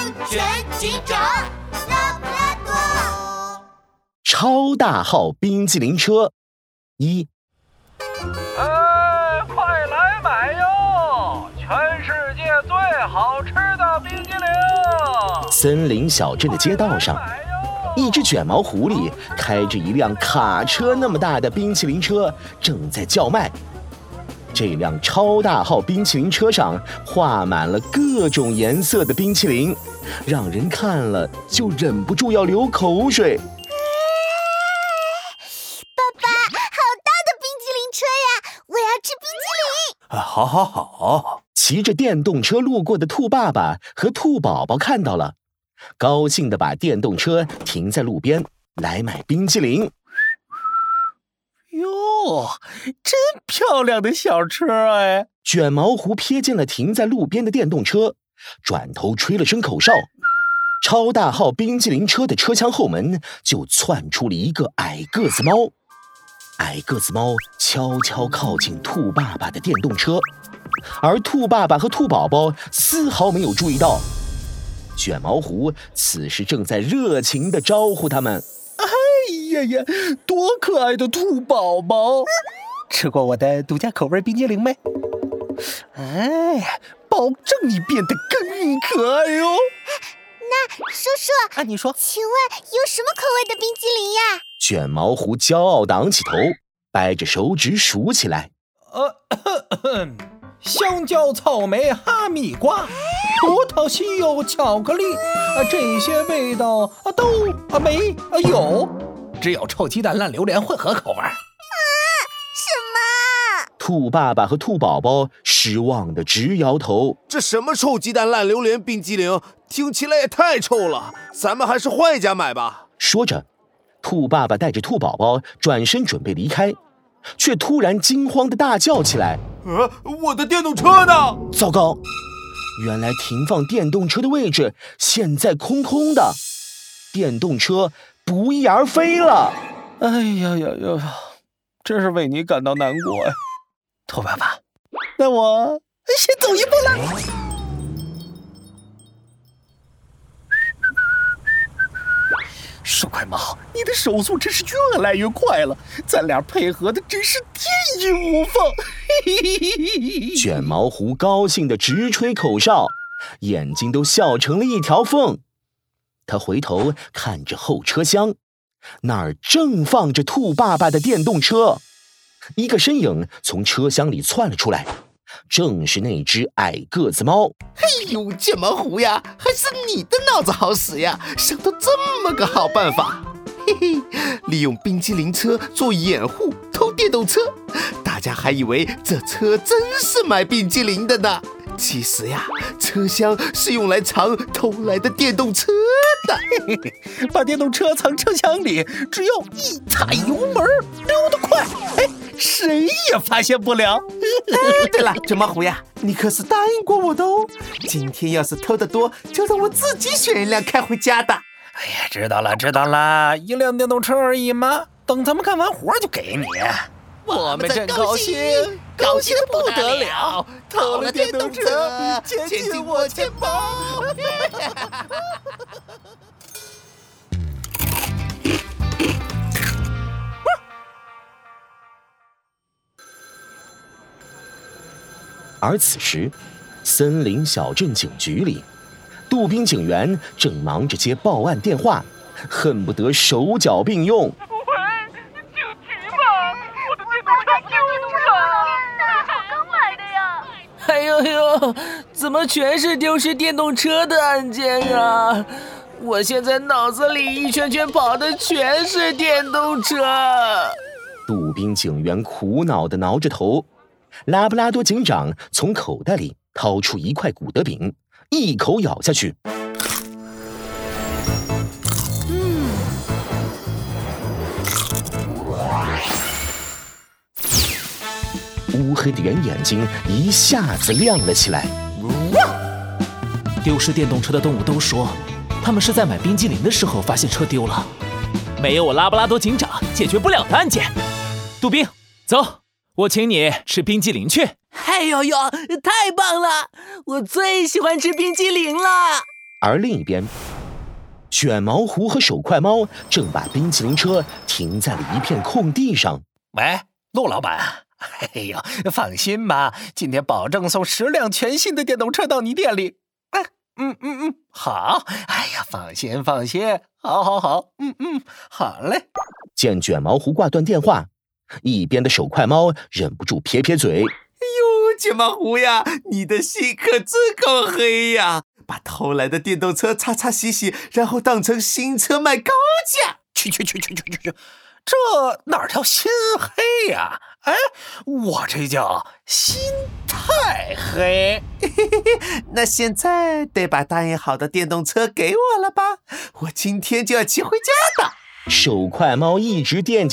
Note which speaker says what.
Speaker 1: 安全警长拉布拉多。
Speaker 2: 超大号冰激凌车一，
Speaker 3: 哎，快来买哟！全世界最好吃的冰激凌。
Speaker 2: 森林小镇的街道上，一只卷毛狐狸开着一辆卡车那么大的冰淇淋车，正在叫卖。这辆超大号冰淇淋车上画满了各种颜色的冰淇淋，让人看了就忍不住要流口水。
Speaker 1: 爸爸，好大的冰激凌车呀！我要吃冰激凌。
Speaker 4: 啊，好，好，好！
Speaker 2: 骑着电动车路过的兔爸爸和兔宝宝看到了，高兴的把电动车停在路边，来买冰激凌。
Speaker 4: 哟，真漂亮的小车哎！
Speaker 2: 卷毛狐瞥见了停在路边的电动车，转头吹了声口哨，超大号冰激凌车的车厢后门就窜出了一个矮个子猫。矮个子猫悄悄靠近兔爸爸的电动车，而兔爸爸和兔宝宝丝毫没有注意到。卷毛狐此时正在热情地招呼他们。
Speaker 4: 哎呀呀，多可爱的兔宝宝！吃过我的独家口味冰激凌没？哎，保证你变得更可爱哟！
Speaker 1: 那叔叔，
Speaker 4: 啊，你说，
Speaker 1: 请问有什么口味的冰激凌呀？
Speaker 2: 卷毛狐骄傲昂起头，掰着手指数起来。
Speaker 4: 呃，香蕉、草莓、哈密瓜、葡萄、西柚、巧克力，啊，这些味道啊都啊没啊有，只有臭鸡蛋、烂榴莲混合口味。
Speaker 2: 兔爸爸和兔宝宝失望的直摇头。
Speaker 5: 这什么臭鸡蛋烂榴莲冰激凌，听起来也太臭了。咱们还是换一家买吧。
Speaker 2: 说着，兔爸爸带着兔宝宝转身准备离开，却突然惊慌的大叫起来
Speaker 5: 呃，我的电动车呢？：“
Speaker 2: 糟糕！原来停放电动车的位置现在空空的，电动车不翼而飞了。
Speaker 4: 哎呀呀呀，真是为你感到难过呀，兔爸爸。那我先走一步了。瘦快猫，你的手速真是越来越快了，咱俩配合的真是天衣无缝。嘿嘿嘿嘿嘿
Speaker 2: 卷毛狐高兴的直吹口哨，眼睛都笑成了一条缝。他回头看着后车厢，那儿正放着兔爸爸的电动车。一个身影从车厢里窜了出来，正是那只矮个子猫。
Speaker 6: 嘿呦，剑毛狐呀，还是你的脑子好使呀，想到这么个好办法。嘿嘿，利用冰激凌车做掩护偷电动车，大家还以为这车真是卖冰激凌的呢。其实呀，车厢是用来藏偷来的电动车的。
Speaker 4: 嘿嘿嘿把电动车藏车厢里，只要一踩油门，溜得快，哎，谁也发现不了。
Speaker 6: 哎，对了，卷毛虎呀，你可是答应过我的哦。今天要是偷得多，就让我自己选一辆开回家的。
Speaker 4: 哎呀，知道了，知道了，一辆电动车而已嘛，等咱们干完活就给你。
Speaker 6: 我们真高兴，高兴的不得了，偷了电动车，钱进我钱包。
Speaker 2: 而此时，森林小镇警局里，杜宾警员正忙着接报案电话，恨不得手脚并用。
Speaker 3: 喂，救急吧！我的电动车丢了。
Speaker 7: 那我刚买的呀。
Speaker 8: 哎呦呦，怎么全是丢失电动车的案件啊？我现在脑子里一圈圈跑的全是电动车。
Speaker 2: 杜宾警员苦恼地挠着头，拉布拉多警长从口袋里掏出一块古德饼，一口咬下去。嗯乌黑的圆眼睛一下子亮了起来。
Speaker 8: 丢失电动车的动物都说，他们是在买冰激凌的时候发现车丢了。没有我拉布拉多警长解决不了的案件。杜宾，走，我请你吃冰激凌去。哎呦呦，太棒了！我最喜欢吃冰激凌了。
Speaker 2: 而另一边，卷毛狐和手快猫正把冰淇淋车停在了一片空地上。
Speaker 4: 喂，陆老板，哎呀，放心吧，今天保证送十辆全新的电动车到你店里。哎，嗯嗯嗯，好。哎呀，放心放心，好好好，嗯嗯，好嘞。
Speaker 2: 见卷毛狐挂断电话，一边的手快猫忍不住撇撇嘴：“哎
Speaker 6: 呦，睫毛狐呀，你的心可真够黑呀！把偷来的电动车擦擦洗洗，然后当成新车卖高价。
Speaker 4: 去去去去去去去，这哪叫心黑呀？哎，我这叫心太黑。
Speaker 6: 那现在得把答应好的电动车给我了吧？我今天就要骑回家的。”
Speaker 2: 手快猫一直惦记。